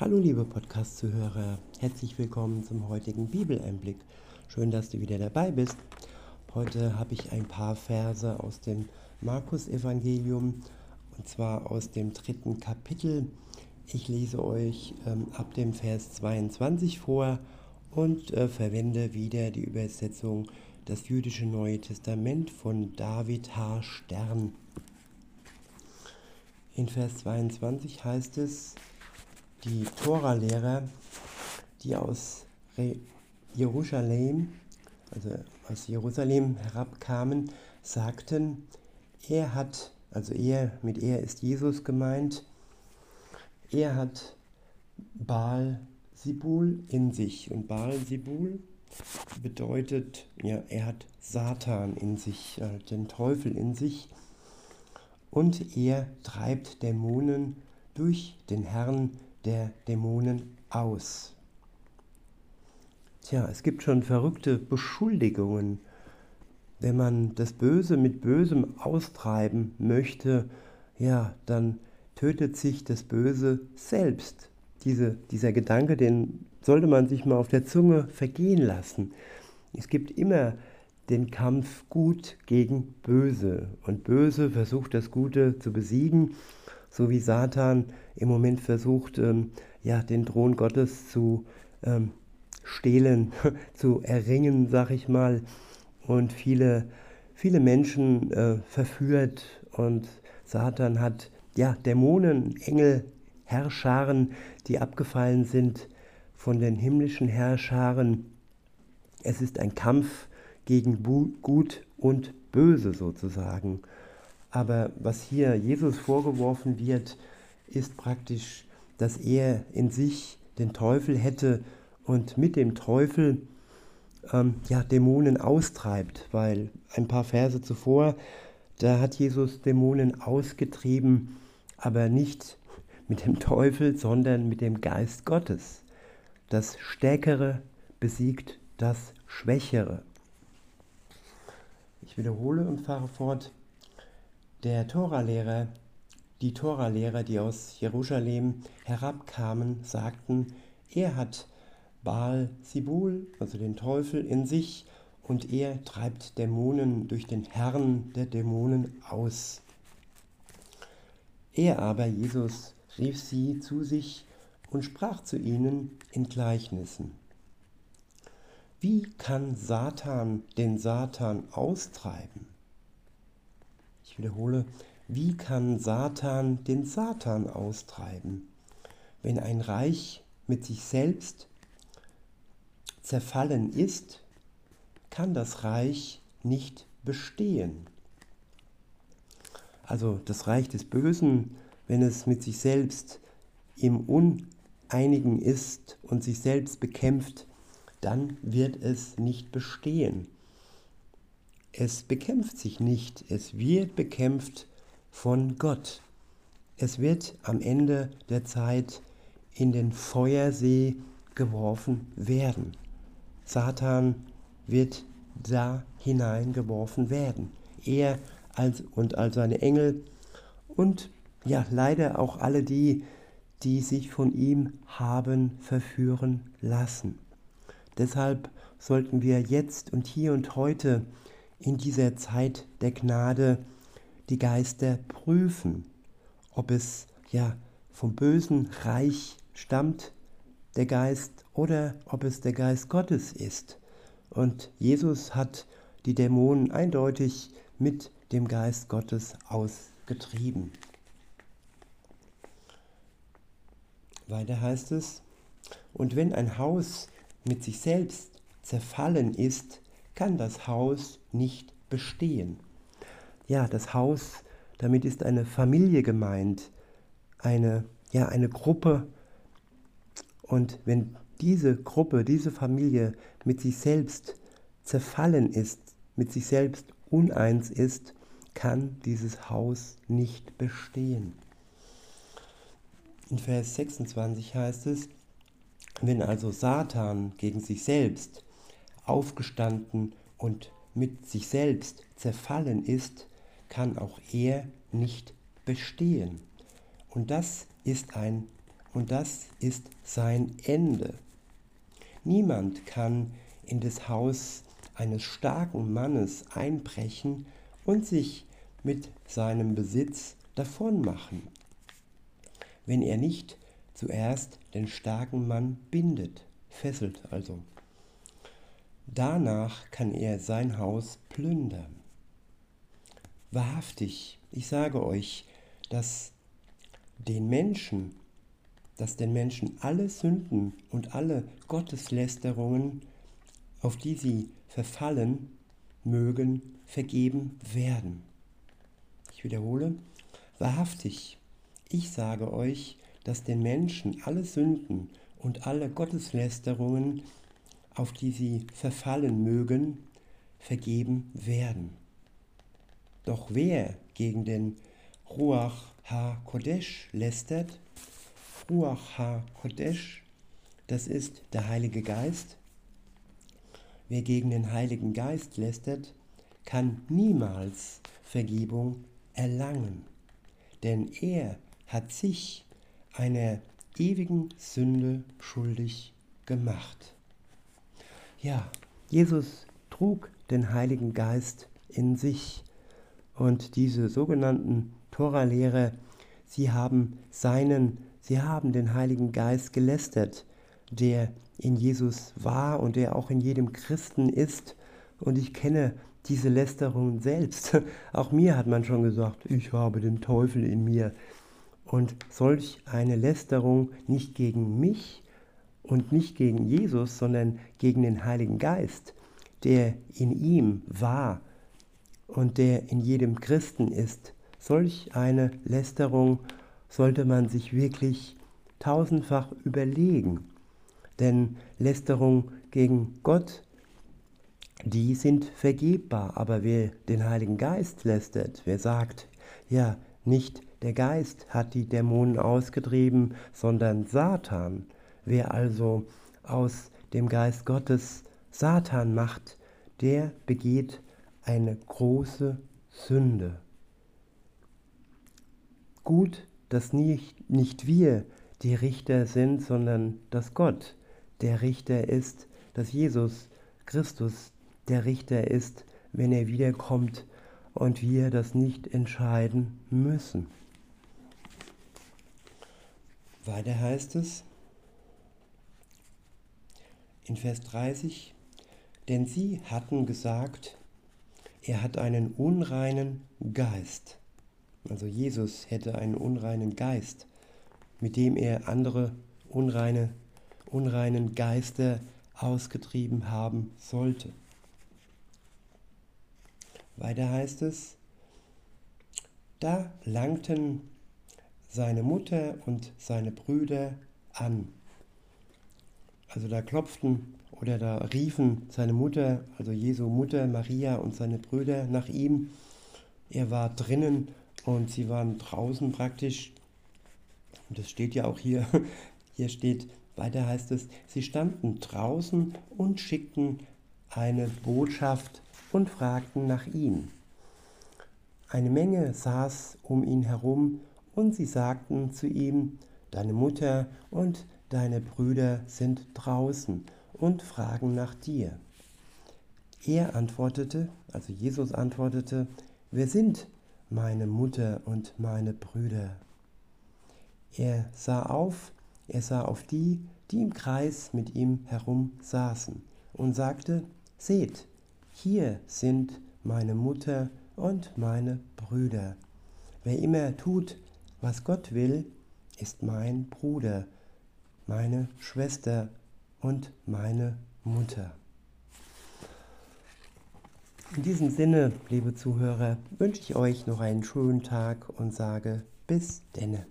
Hallo liebe Podcast-Zuhörer, herzlich willkommen zum heutigen Bibeleinblick. Schön, dass du wieder dabei bist. Heute habe ich ein paar Verse aus dem Markus-Evangelium und zwar aus dem dritten Kapitel. Ich lese euch ähm, ab dem Vers 22 vor und äh, verwende wieder die Übersetzung Das jüdische Neue Testament von David H. Stern. In Vers 22 heißt es, die Tora-Lehrer, die aus Jerusalem, also aus Jerusalem herabkamen, sagten, er hat, also er, mit er ist Jesus gemeint, er hat Baal Sibul in sich. Und Baal Sibul bedeutet, ja, er hat Satan in sich, den Teufel in sich. Und er treibt Dämonen durch den Herrn der Dämonen aus. Tja, es gibt schon verrückte Beschuldigungen. Wenn man das Böse mit Bösem austreiben möchte, ja, dann tötet sich das Böse selbst. Diese, dieser Gedanke, den sollte man sich mal auf der Zunge vergehen lassen. Es gibt immer den Kampf Gut gegen Böse. Und Böse versucht das Gute zu besiegen so wie Satan im Moment versucht, ähm, ja, den Thron Gottes zu ähm, stehlen, zu erringen, sag ich mal, und viele, viele Menschen äh, verführt und Satan hat ja Dämonen, Engel, Herrscharen, die abgefallen sind von den himmlischen Herrscharen. Es ist ein Kampf gegen Gut und Böse sozusagen. Aber was hier Jesus vorgeworfen wird, ist praktisch, dass er in sich den Teufel hätte und mit dem Teufel ähm, ja, Dämonen austreibt, weil ein paar Verse zuvor, da hat Jesus Dämonen ausgetrieben, aber nicht mit dem Teufel, sondern mit dem Geist Gottes. Das Stärkere besiegt das Schwächere. Ich wiederhole und fahre fort. Der Toralehrer, die Toralehrer, die aus Jerusalem herabkamen, sagten, er hat Baal Sibul, also den Teufel, in sich und er treibt Dämonen durch den Herrn der Dämonen aus. Er aber, Jesus, rief sie zu sich und sprach zu ihnen in Gleichnissen. Wie kann Satan den Satan austreiben? Wiederhole, wie kann Satan den Satan austreiben? Wenn ein Reich mit sich selbst zerfallen ist, kann das Reich nicht bestehen. Also das Reich des Bösen, wenn es mit sich selbst im Uneinigen ist und sich selbst bekämpft, dann wird es nicht bestehen. Es bekämpft sich nicht, es wird bekämpft von Gott. Es wird am Ende der Zeit in den Feuersee geworfen werden. Satan wird da hineingeworfen werden. Er als, und all seine Engel und ja, leider auch alle die, die sich von ihm haben verführen lassen. Deshalb sollten wir jetzt und hier und heute in dieser Zeit der Gnade die Geister prüfen, ob es ja vom bösen Reich stammt, der Geist, oder ob es der Geist Gottes ist. Und Jesus hat die Dämonen eindeutig mit dem Geist Gottes ausgetrieben. Weiter heißt es, und wenn ein Haus mit sich selbst zerfallen ist, kann das Haus nicht bestehen. Ja, das Haus, damit ist eine Familie gemeint, eine, ja, eine Gruppe. Und wenn diese Gruppe, diese Familie mit sich selbst zerfallen ist, mit sich selbst uneins ist, kann dieses Haus nicht bestehen. In Vers 26 heißt es, wenn also Satan gegen sich selbst aufgestanden und mit sich selbst zerfallen ist, kann auch er nicht bestehen. Und das ist ein und das ist sein Ende. Niemand kann in das Haus eines starken Mannes einbrechen und sich mit seinem Besitz davonmachen, wenn er nicht zuerst den starken Mann bindet, fesselt also. Danach kann er sein Haus plündern. Wahrhaftig, ich sage euch, dass den Menschen, dass den Menschen alle Sünden und alle Gotteslästerungen, auf die sie verfallen mögen, vergeben werden. Ich wiederhole, wahrhaftig, ich sage euch, dass den Menschen alle Sünden und alle Gotteslästerungen, auf die sie verfallen mögen, vergeben werden. Doch wer gegen den Ruach HaKodesh lästert, Ruach HaKodesh, das ist der Heilige Geist, wer gegen den Heiligen Geist lästert, kann niemals Vergebung erlangen, denn er hat sich einer ewigen Sünde schuldig gemacht. Ja, Jesus trug den Heiligen Geist in sich und diese sogenannten Tora-Lehre, sie haben seinen, sie haben den Heiligen Geist gelästert, der in Jesus war und der auch in jedem Christen ist. Und ich kenne diese Lästerung selbst. Auch mir hat man schon gesagt, ich habe den Teufel in mir. Und solch eine Lästerung nicht gegen mich und nicht gegen Jesus, sondern gegen den Heiligen Geist, der in ihm war und der in jedem Christen ist. Solch eine Lästerung sollte man sich wirklich tausendfach überlegen. Denn Lästerung gegen Gott, die sind vergebbar. Aber wer den Heiligen Geist lästert, wer sagt, ja, nicht der Geist hat die Dämonen ausgetrieben, sondern Satan. Wer also aus dem Geist Gottes Satan macht, der begeht eine große Sünde. Gut, dass nicht, nicht wir die Richter sind, sondern dass Gott der Richter ist, dass Jesus Christus der Richter ist, wenn er wiederkommt und wir das nicht entscheiden müssen. Weiter heißt es in Vers 30, denn sie hatten gesagt, er hat einen unreinen Geist. Also Jesus hätte einen unreinen Geist, mit dem er andere unreine, unreinen Geister ausgetrieben haben sollte. Weiter heißt es, da langten seine Mutter und seine Brüder an. Also da klopften oder da riefen seine Mutter, also Jesu Mutter Maria und seine Brüder nach ihm. Er war drinnen und sie waren draußen praktisch. Und das steht ja auch hier. Hier steht, weiter heißt es, sie standen draußen und schickten eine Botschaft und fragten nach ihm. Eine Menge saß um ihn herum und sie sagten zu ihm, deine Mutter und deine Brüder sind draußen und fragen nach dir. Er antwortete, also Jesus antwortete, wer sind meine Mutter und meine Brüder? Er sah auf, er sah auf die, die im Kreis mit ihm herum saßen und sagte, seht, hier sind meine Mutter und meine Brüder. Wer immer tut, was Gott will, ist mein Bruder, meine Schwester und meine Mutter. In diesem Sinne, liebe Zuhörer, wünsche ich euch noch einen schönen Tag und sage bis denne.